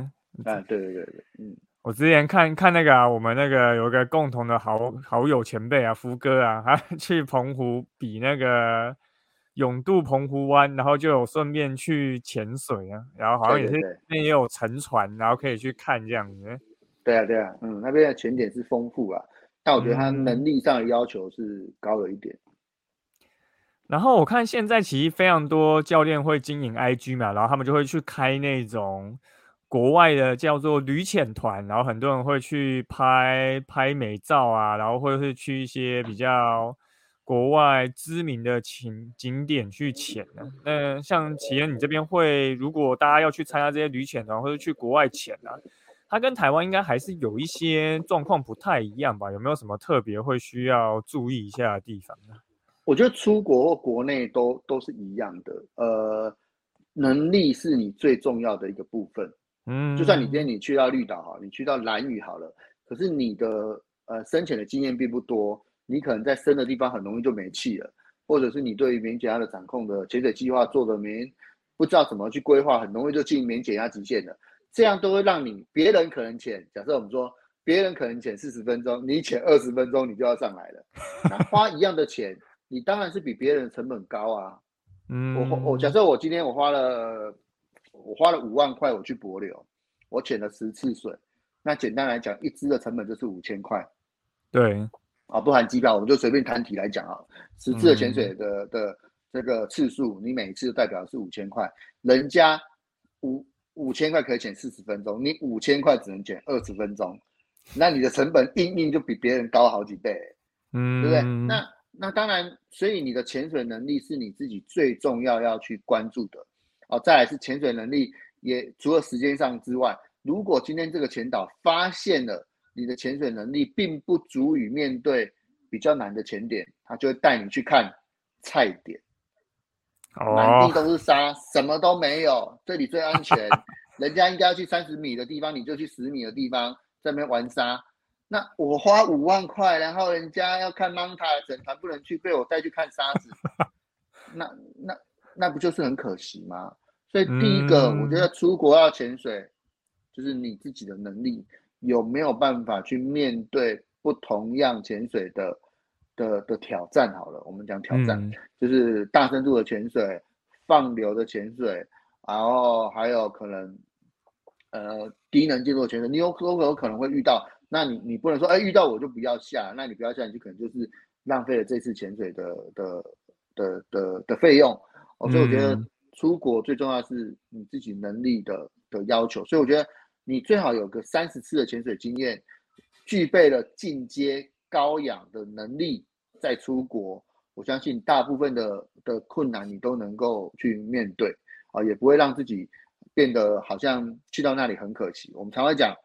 啊，对对对对，嗯，我之前看看那个啊，我们那个有一个共同的好好友前辈啊，福哥啊，他 去澎湖比那个永渡澎湖湾，然后就有顺便去潜水啊，然后好像也是那也有沉船，然后可以去看这样子。对啊对啊，嗯，那边的潜点是丰富啊，但我觉得他能力上的要求是高了一点。然后我看现在其实非常多教练会经营 IG 嘛，然后他们就会去开那种国外的叫做旅潜团，然后很多人会去拍拍美照啊，然后或者是去一些比较国外知名的景景点去潜的。那像企业你这边会，如果大家要去参加这些旅潜团或者去国外潜啊，它跟台湾应该还是有一些状况不太一样吧？有没有什么特别会需要注意一下的地方呢？我觉得出国或国内都都是一样的，呃，能力是你最重要的一个部分。嗯，就算你今天你去到绿岛哈，你去到蓝屿好了，可是你的呃深潜的经验并不多，你可能在深的地方很容易就没气了，或者是你对于免减压的掌控的潜水计划做的没不知道怎么去规划，很容易就进免减压极限了。这样都会让你别人可能潜，假设我们说别人可能潜四十分钟，你潜二十分钟你就要上来了，那花一样的钱。你当然是比别人成本高啊，嗯，我我假设我今天我花了我花了五万块我去博流，我潜了十次水，那简单来讲，一支的成本就是五千块，对，啊，不含机票，我们就随便摊体来讲啊，十次的潜水的的这个次数，你每一次代表是五千块，人家五五千块可以潜四十分钟，你五千块只能潜二十分钟，那你的成本硬硬就比别人高好几倍，嗯，对不对？那那当然，所以你的潜水能力是你自己最重要要去关注的哦。再来是潜水能力，也除了时间上之外，如果今天这个潜导发现了你的潜水能力并不足以面对比较难的潜点，他就会带你去看菜点，满地都是沙，什么都没有，这里最安全。人家应该要去三十米的地方，你就去十米的地方，在那边玩沙。那我花五万块，然后人家要看 Monta，整团不能去，被我带去看沙子，那那那不就是很可惜吗？所以第一个，我觉得出国要潜水，就是你自己的能力有没有办法去面对不同样潜水的的的挑战好了，我们讲挑战，嗯就是大深度的潜水、放流的潜水，然后还有可能呃低能进入的潜水，你有都有可能会遇到。那你你不能说，哎，遇到我就不要下，那你不要下，你就可能就是浪费了这次潜水的的的的的费用。哦，所以我觉得嗯出国最重要是你自己能力的的要求。所以我觉得你最好有个三十次的潜水经验，具备了进阶高氧的能力，再出国，我相信大部分的的困难你都能够去面对啊，也不会让自己变得好像去到那里很可惜。我们常会讲，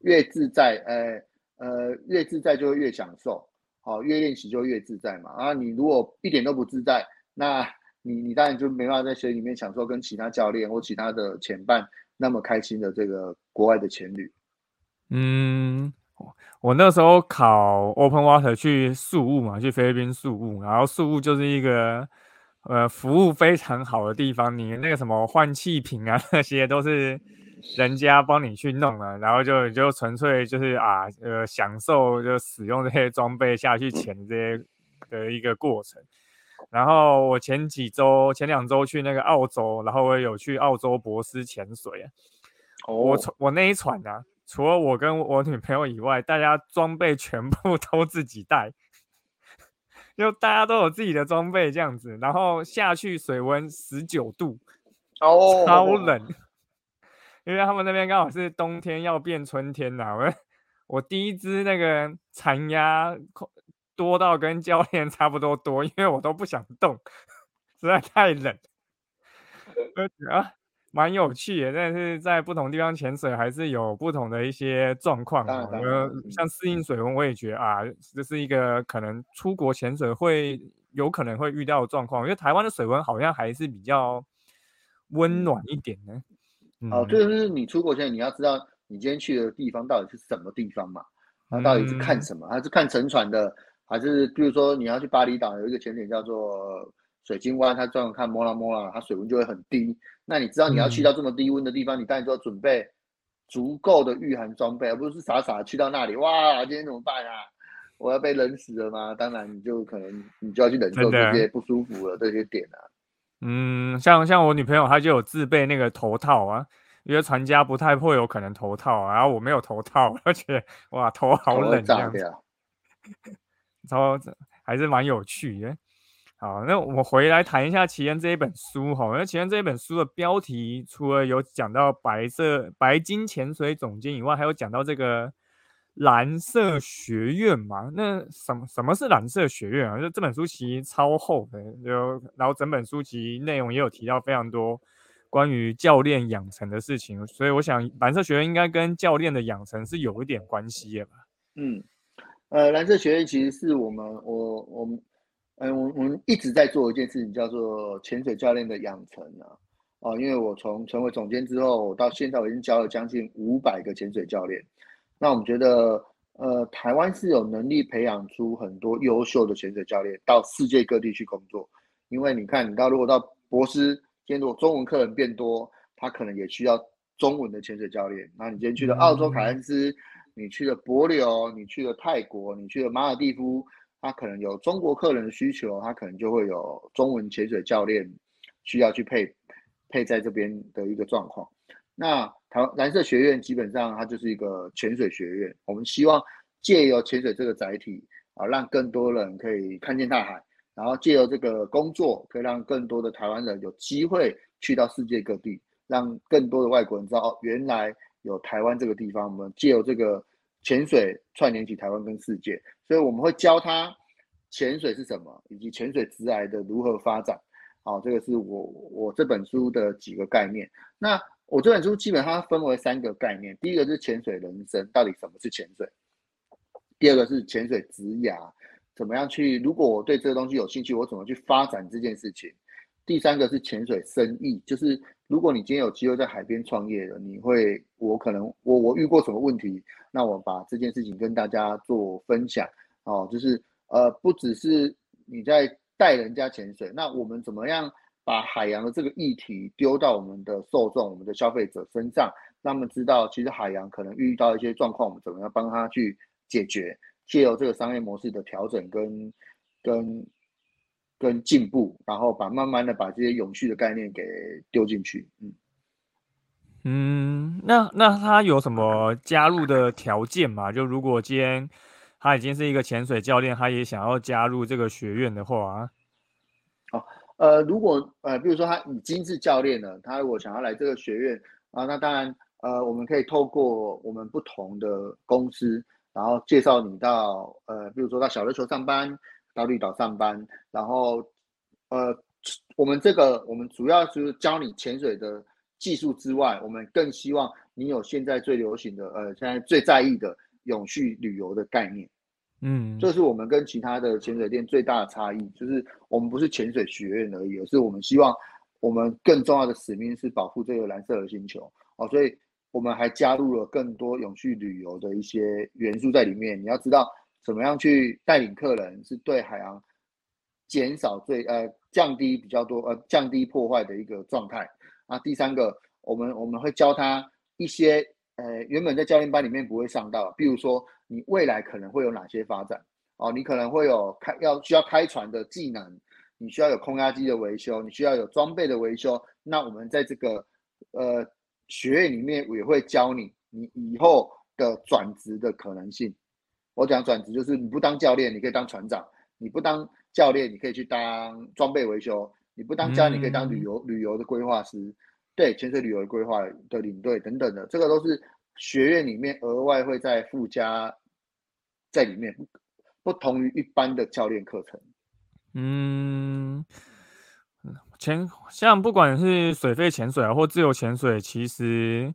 越自在，呃呃，越自在就会越享受，好、越练习就越自在嘛。啊，你如果一点都不自在，那你你当然就没办法在水里面享受跟其他教练或其他的前伴那么开心的这个国外的潜旅。嗯，我那时候考 Open Water 去宿务嘛，去菲律宾宿务，然后宿务就是一个呃服务非常好的地方，你那个什么换气瓶啊那些都是人家帮你去弄了，然后就就纯粹就是啊呃享受就使用这些装备下去潜这些的一个过程。然后我前几周前两周去那个澳洲，然后我也有去澳洲博斯潜水啊。我我那一船啊，除了我跟我女朋友以外，大家装备全部 都自己带，就大家都有自己的装备这样子，然后下去水温十九度，哦，超冷，因为他们那边刚好是冬天要变春天呐、我 我第一只那个残鸭多到跟教练差不多多，因为我都不想动，实在太冷。啊，蛮有趣的，但是在不同地方潜水还是有不同的一些状况当然哦。呃当然嗯像适应水温，我也觉得啊，这是一个可能出国潜水会有可能会遇到的状况，因为台湾的水温好像还是比较温暖一点呢。哦，就是你出国前你要知道你今天去的地方到底是什么地方嘛？啊，到底是看嗯什么？还是看沉船的？还是比如说你要去巴厘岛有一个潜点叫做水晶湾，它专门看摩拉摩拉，它水温就会很低。那你知道你要去嗯到这么低温的地方，你当然就要准备足够的御寒装备，而不是傻傻去到那里，哇，今天怎么办啊？我要被冷死了吗？当然，你就可能你就要去忍受这些不舒服的这些点啊。嗯，像像我女朋友她就有自备那个头套啊，因为船家不太会有可能头套啊，然后我没有头套，而且哇头好冷这样子。超还是蛮有趣的。好，那我们回来谈一下奇恩这一本书哈。那奇恩这一本书的标题，除了有讲到白色白金潜水总监以外，还有讲到这个蓝色学院嘛？那什么什么是蓝色学院啊？就这本书其实超厚的，就然后整本书其实内容也有提到非常多关于教练养成的事情，所以我想蓝色学院应该跟教练的养成是有一点关系的吧？嗯，呃，蓝色学院其实是我们我我们嗯我我们一直在做一件事情，叫做潜水教练的养成啊。哦，因为我从成为总监之后，我到现在我已经教了将近五百个潜水教练。那我们觉得，呃，台湾是有能力培养出很多优秀的潜水教练到世界各地去工作。因为你看，你到如果到博斯，今天如果中文客人变多，他可能也需要中文的潜水教练。那你今天去了澳洲凯恩斯，你去了帛琉，你去了泰国，你去了马尔地夫，他可能有中国客人的需求，他可能就会有中文潜水教练需要去配配在这边的一个状况。那台蓝色学院基本上它就是一个潜水学院，我们希望借由潜水这个载体啊，让更多人可以看见大海，然后借由这个工作，可以让更多的台湾人有机会去到世界各地，让更多的外国人知道哦，原来有台湾这个地方。我们借由这个潜水串联起台湾跟世界，所以我们会教他潜水是什么，以及潜水直癌的如何发展。好、这个是我我这本书的几个概念。那我这本书基本上分为三个概念，第一个是潜水人生，到底什么是潜水？第二个是潜水职涯，怎么样去？如果我对这个东西有兴趣，我怎么去发展这件事情？第三个是潜水生意，就是如果你今天有机会在海边创业了，你会，我可能我我遇过什么问题，那我把这件事情跟大家做分享。哦，就是呃，不只是你在带人家潜水，那我们怎么样把海洋的这个议题丢到我们的受众、我们的消费者身上，让他们知道，其实海洋可能遇到一些状况，我们怎么样帮他去解决，借由这个商业模式的调整跟跟跟进步，然后把慢慢的把这些永续的概念给丢进去。嗯嗯，那那他有什么加入的条件吗？就如果今天他已经是一个潜水教练，他也想要加入这个学院的话，哦，呃，如果呃，比如说他已经是教练了，他如果想要来这个学院啊，那当然呃，我们可以透过我们不同的公司，然后介绍你到呃，比如说到小琉球上班，到绿岛上班，然后呃，我们这个我们主要就是教你潜水的。技术之外，我们更希望你有现在最流行的，呃，现在最在意的永续旅游的概念。嗯，这是我们跟其他的潜水店最大的差异，就是我们不是潜水学院而已，而是我们希望我们更重要的使命是保护这个蓝色的星球哦，所以我们还加入了更多永续旅游的一些元素在里面。你要知道怎么样去带领客人，是对海洋减少最呃降低比较多呃降低破坏的一个状态。啊第三个，我们我们会教他一些，呃，原本在教练班里面不会上到，比如说你未来可能会有哪些发展哦，你可能会有开要需要开船的技能，你需要有空压机的维修，你需要有装备的维修。那我们在这个呃学院里面也会教你，你以后的转职的可能性。我讲转职就是你不当教练，你可以当船长；你不当教练，你可以去当装备维修。你不当家，你可以当旅游旅游的规划师，对潜水旅游的规划的领队等等的，这个都是学院里面额外会在附加在里面，不同于一般的教练课程。嗯，潜像不管是水肺潜水啊，或自由潜水，其实。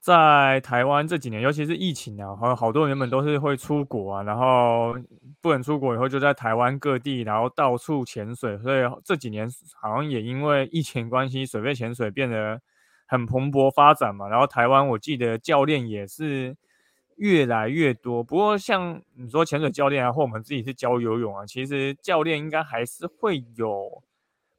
在台湾这几年，尤其是疫情啊，好好多人原本都是会出国啊，然后不能出国以后，就在台湾各地，然后到处潜水。所以这几年好像也因为疫情关系，水肺潜水变得很蓬勃发展嘛。然后台湾我记得教练也是越来越多。不过像你说潜水教练啊，或我们自己是教游泳啊，其实教练应该还是会有。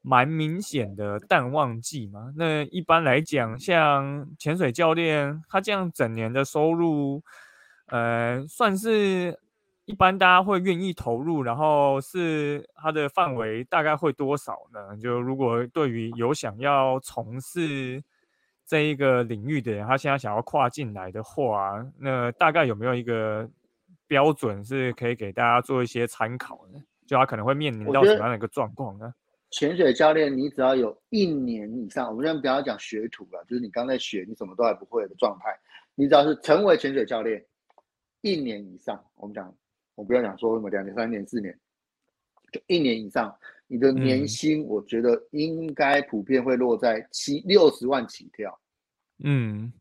蛮明显的淡旺季嘛。那一般来讲，像潜水教练，他这样整年的收入，呃，算是一般大家会愿意投入。然后是他的范围大概会多少呢？就如果对于有想要从事这一个领域的人，他现在想要跨进来的话，那大概有没有一个标准是可以给大家做一些参考呢？就他可能会面临到什么样的一个状况呢？潜水教练，你只要有一年以上，我们先不要讲学徒了，就是你刚在学，你什么都还不会的状态，你只要是成为潜水教练一年以上，我们讲，我不要讲说什么两年、三年、四年，就一年以上，你的年薪，我觉得应该普遍会落在七六十万起跳。嗯，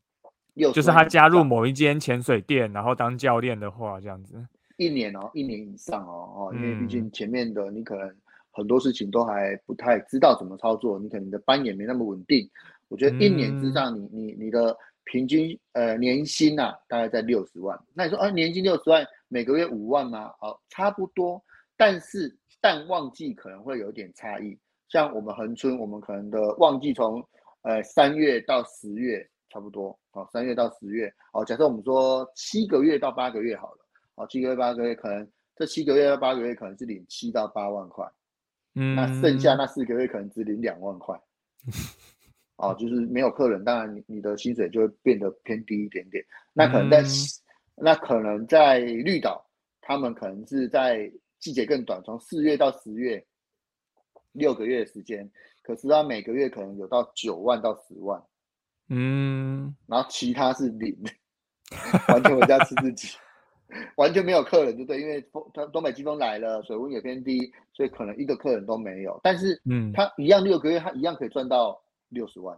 六就是他加入某一间潜水店，然后当教练的话，这样子，一年哦，一年以上哦，哦，因为毕竟前面的你可能。很多事情都还不太知道怎么操作，你可能的班也没那么稳定。我觉得一年之上，你你你的平均呃年薪呐，大概在六十万。那你说啊，年薪六十万，每个月五万吗？好，差不多。但是淡旺季可能会有点差异。像我们恒春，我们可能的旺季从呃三月到十月差不多。好，三月到十月。好，假设我们说七个月到八个月好了。好，七个月八个月，可能这七个月到八个月可能是领七到八万块。嗯，那剩下那四个月可能只领两万块，哦，就是没有客人，当然你你的薪水就会变得偏低一点点。那可能在那可能在绿岛，他们可能是在季节更短，从四月到十月，六个月的时间，可是他每个月可能有到九万到十万，嗯，然后其他是零，完全回家吃自己。完全没有客人，就对，因为风，它东北季风来了，水温也偏低，所以可能一个客人都没有。但是，嗯，他一样六个月，他一样可以赚到六十万，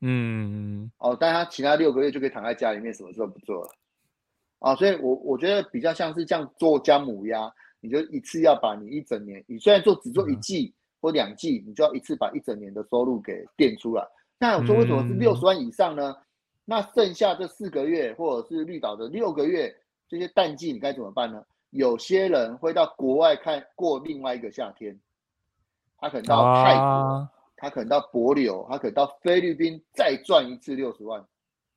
嗯，哦，但他其他六个月就可以躺在家里面，什么事都不做了，啊，所以我我觉得比较像是这样做姜母鸭，你就一次要把你一整年，你虽然做只做一季或两季，你就要一次把一整年的收入给垫出来。那我说为什么是六十万以上呢？那剩下这四个月，或者是绿岛的六个月。这些淡季你该怎么办呢？有些人会到国外看过另外一个夏天，他可能到泰国，他可能到帛琉，他可能到菲律宾再赚一次六十万，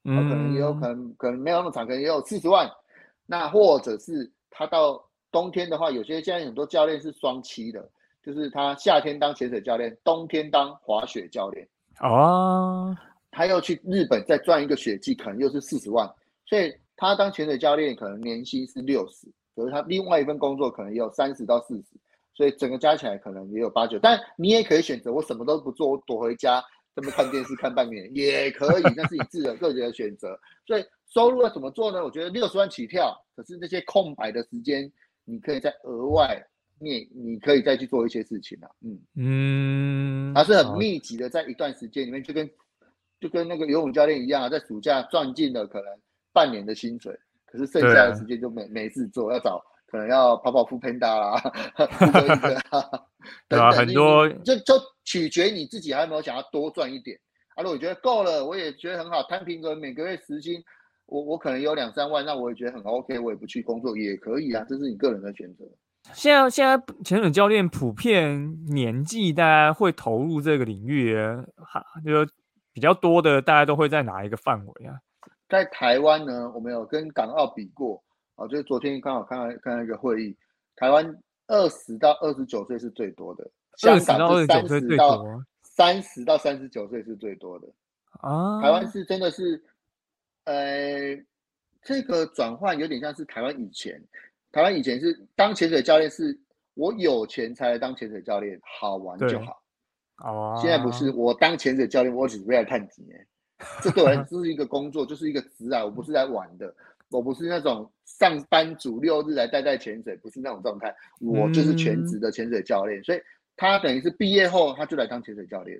他可能也有可能可能没有那么长，可能也有四十万。那或者是他到冬天的话，有些现在很多教练是双期的，就是他夏天当潜水教练，冬天当滑雪教练。哦，他要去日本再赚一个雪季，可能又是四十万，所以他当潜水教练可能年薪是六十，可是他另外一份工作可能也有三十到四十，所以整个加起来可能也有八九。但你也可以选择我什么都不做，我躲回家这么看电视看半年也可以，那是你自己个人的选择。所以收入要怎么做呢？我觉得六十万起跳，可是那些空白的时间，你可以再额外。你你可以再去做一些事情了，嗯嗯，还是很密集的，在一段时间里面，就跟就跟那个游泳教练一样啊，在暑假赚进了可能半年的薪水，可是剩下的时间就没没事做，要找可能要跑跑副 panda 啦，对啊，很多就就取决你自己还有没有想要多赚一点啊。如果觉得够了，我也觉得很好，摊平个每个月时薪，我我可能有两三万，那我也觉得很 OK，我也不去工作也可以啊，这是你个人的选择。现在现在潜水教练普遍年纪，大家会投入这个领域，哈，就比较多的，大家都会在哪一个范围啊？在台湾呢，我们有跟港澳比过，啊，就是昨天刚好看到看到一个会议，台湾二十到二十九岁是最多的，香港是三十到三十到三十九岁是最多的啊。台湾是真的是，呃，这个转换有点像是台湾以前。台湾以前是当潜水教练，是我有钱才来当潜水教练，好玩就好。哦，现在不是我当潜水教练，我只是为了看景哎，这对我来说是一个工作，就是一个职啊，我不是来玩的，我不是那种上班族六日来带带潜水，不是那种状态，我就是全职的潜水教练。所以他等于是毕业后他就来当潜水教练，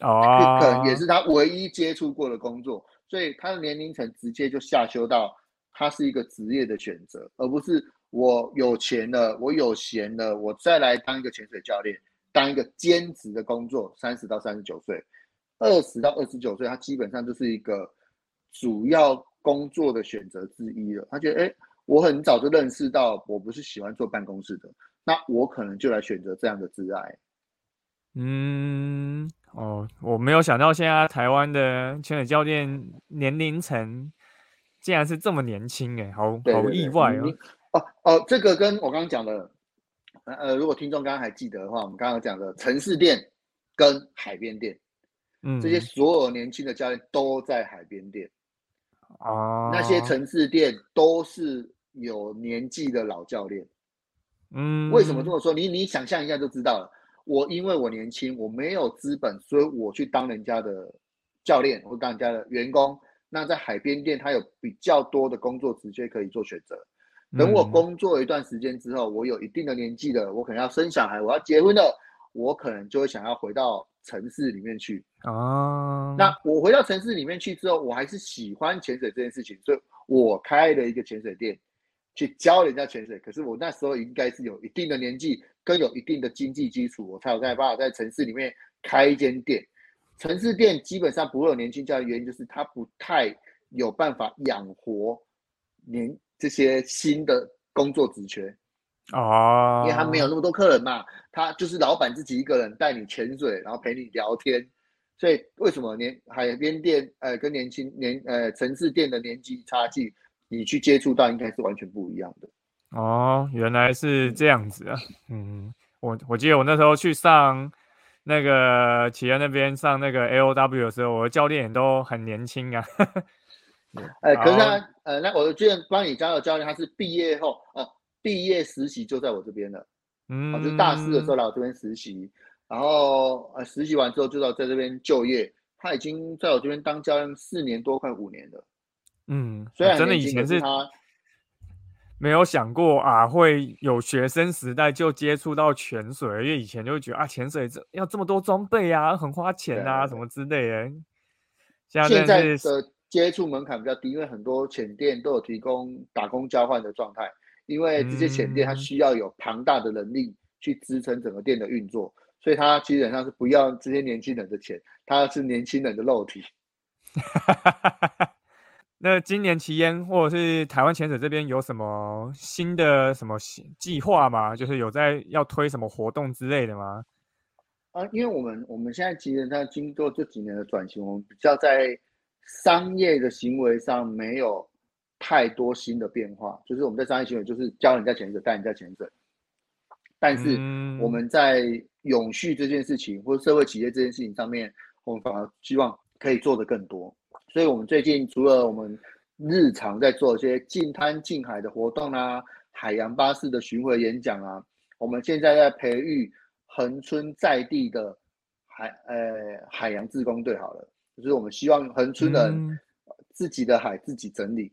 哦，可能也是他唯一接触过的工作，所以他的年龄层直接就下修到。他是一个职业的选择，而不是我有钱了，我有闲了，我再来当一个潜水教练，当一个兼职的工作。三十到三十九岁，二十到二十九岁，他基本上就是一个主要工作的选择之一了。他觉得，哎，我很早就认识到，我不是喜欢坐办公室的，那我可能就来选择这样的挚爱。嗯，哦，我没有想到现在台湾的潜水教练年龄层。竟然是这么年轻哎，好好意外哦！哦哦，这个跟我刚刚讲的，呃，如果听众刚刚还记得的话，我们刚刚讲的城市店跟海边店，嗯，这些所有年轻的教练都在海边店啊。那些城市店都是有年纪的老教练，嗯，为什么这么说？你你想象一下就知道了。我因为我年轻，我没有资本，所以我去当人家的教练，或当人家的员工。那在海边店，他有比较多的工作直接可以做选择。等我工作一段时间之后，我有一定的年纪了，我可能要生小孩，我要结婚了，我可能就会想要回到城市里面去。啊，那我回到城市里面去之后，我还是喜欢潜水这件事情，所以我开了一个潜水店，去教人家潜水。可是我那时候应该是有一定的年纪，跟有一定的经济基础，我才有办法在城市里面开一间店。城市店基本上不会有年轻教练，原因就是他不太有办法养活年这些新的工作职缺哦，因为他没有那么多客人嘛，他就是老板自己一个人带你潜水，然后陪你聊天，所以为什么年海边店呃跟年轻年呃城市店的年纪差距，你去接触到应该是完全不一样的哦，原来是这样子啊，嗯，我我记得我那时候去上。那个企业那边上那个 L W 的时候，我的教练也都很年轻啊。哎，可是他呃，那我的得帮你教的教练，他是毕业后呃，毕业实习就在我这边了。嗯，就是大四的时候来我这边实习，然后呃，实习完之后就到在这边就业。他已经在我这边当教练四年多，快五年了。嗯，虽然真的以前是他。没有想过啊，会有学生时代就接触到潜水，因为以前就会觉得啊，潜水这要这么多装备啊，很花钱啊，什么之类的。现在的接触门槛比较低，因为很多潜店都有提供打工交换的状态，因为这些潜店它需要有庞大的能力去支撑整个店的运作，所以它基本上是不要这些年轻人的钱，它是年轻人的肉体。那今年奇烟或者是台湾潜水这边有什么新的什么计划吗？就是有在要推什么活动之类的吗？啊，因为我们我们现在其实在经过这几年的转型，我们比较在商业的行为上没有太多新的变化。就是我们在商业行为，就是教人家潜水，带人家潜水。但是我们在永续这件事情，或者社会企业这件事情上面，我们反而希望可以做得更多。所以，我们最近除了我们日常在做一些近滩近海的活动啊，海洋巴士的巡回演讲啊，我们现在在培育恒春在地的海呃海洋自工队。好了，就是我们希望恒春人自己的海自己整理。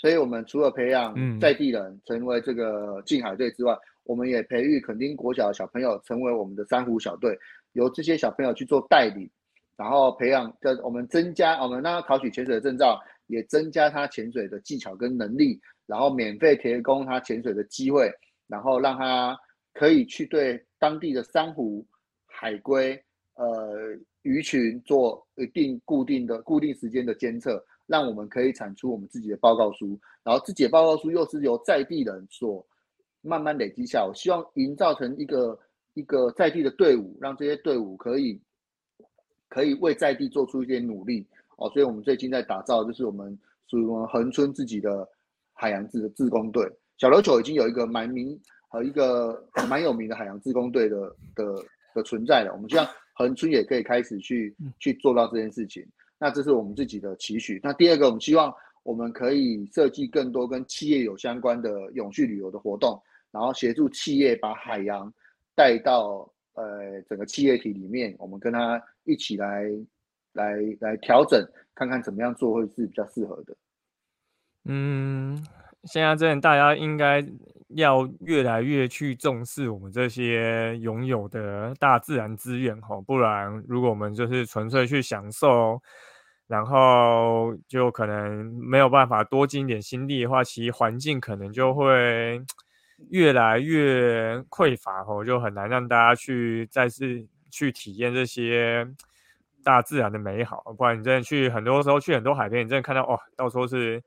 所以，我们除了培养在地人成为这个近海队之外，我们也培育垦丁国小的小朋友成为我们的珊瑚小队，由这些小朋友去做代理，然后培养，在我们增加，我们让他考取潜水的证照，也增加他潜水的技巧跟能力，然后免费提供他潜水的机会，然后让他可以去对当地的珊瑚、海龟、呃鱼群做一定固定的固定时间的监测，让我们可以产出我们自己的报告书，然后自己的报告书又是由在地人所。慢慢累积下，我希望营造成一个一个在地的队伍，让这些队伍可以可以为在地做出一些努力哦。所以，我们最近在打造，就是我们属于我们恒春自己的海洋自的自工队。小琉球已经有一个蛮名和一个蛮有名的海洋自工队的的的存在了。我们希望恒春也可以开始去去做到这件事情。那这是我们自己的期许。那第二个，我们希望我们可以设计更多跟企业有相关的永续旅游的活动。然后协助企业把海洋带到呃整个企业体里面，我们跟他一起来来来调整，看看怎么样做会是比较适合的。嗯，现在真的大家应该要越来越去重视我们这些拥有的大自然资源哈，不然如果我们就是纯粹去享受，然后就可能没有办法多尽一点心力的话，其实环境可能就会。越来越匮乏哦，就很难让大家去再次去体验这些大自然的美好。不然你真的去很多时候去很多海边，你真的看到哦，到处是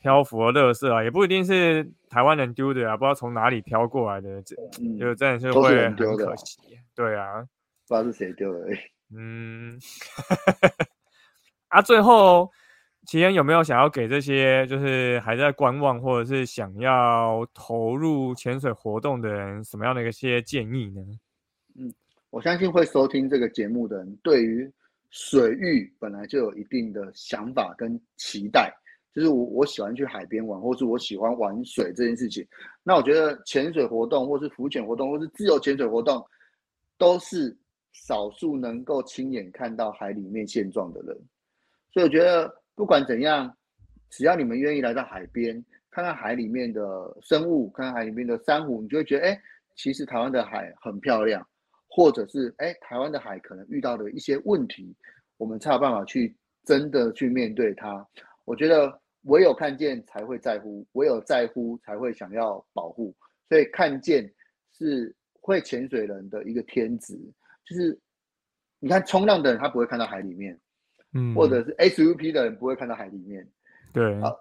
漂浮的垃圾啊，也不一定是台湾人丢的啊，不知道从哪里飘过来的，就真的是会很可惜。对啊，不知道是谁丢的。嗯，啊，最后。齐恩有没有想要给这些就是还在观望或者是想要投入潜水活动的人什么样的一些建议呢？嗯，我相信会收听这个节目的人，对于水域本来就有一定的想法跟期待，就是我我喜欢去海边玩，或是我喜欢玩水这件事情。那我觉得潜水活动，或是浮潜活动，或是自由潜水活动，都是少数能够亲眼看到海里面现状的人，所以我觉得。不管怎样，只要你们愿意来到海边，看看海里面的生物，看看海里面的珊瑚，你就会觉得，哎，其实台湾的海很漂亮，或者是，哎，台湾的海可能遇到的一些问题，我们才有办法去真的去面对它。我觉得唯有看见才会在乎，唯有在乎才会想要保护。所以看见是会潜水人的一个天职，就是你看冲浪的人，他不会看到海里面。嗯，或者是 SUP 的人不会看到海里面，对啊，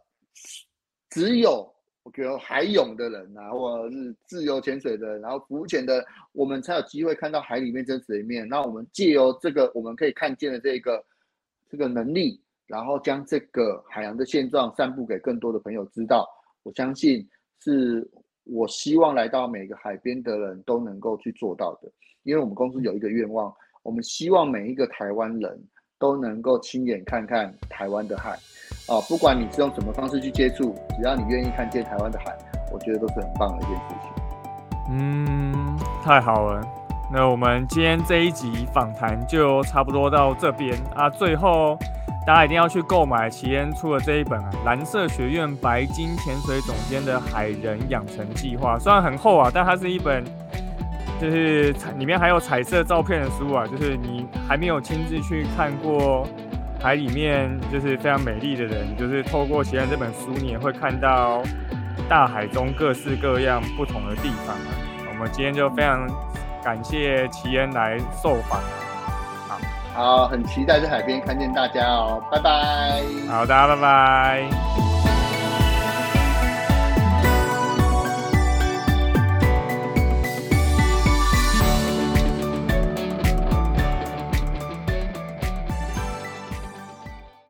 只有我觉得海泳的人啊，或者是自由潜水的，然后浮潜的，我们才有机会看到海里面真实的一面。那我们借由这个我们可以看见的这个这个能力，然后将这个海洋的现状散布给更多的朋友知道。我相信是我希望来到每个海边的人都能够去做到的，因为我们公司有一个愿望，我们希望每一个台湾人。都能够亲眼看看台湾的海，啊，不管你是用什么方式去接触，只要你愿意看见台湾的海，我觉得都是很棒的一件事情。嗯，太好了。那我们今天这一集访谈就差不多到这边啊。最后，大家一定要去购买奇恩出的这一本啊，《蓝色学院白金潜水总监的海人养成计划》。虽然很厚啊，但它是一本。就是彩里面还有彩色照片的书啊，就是你还没有亲自去看过海里面就是非常美丽的人，就是透过奇恩这本书，你也会看到大海中各式各样不同的地方啊。我们今天就非常感谢奇恩来受访，好，好，很期待在海边看见大家哦，拜拜，好，大家拜拜。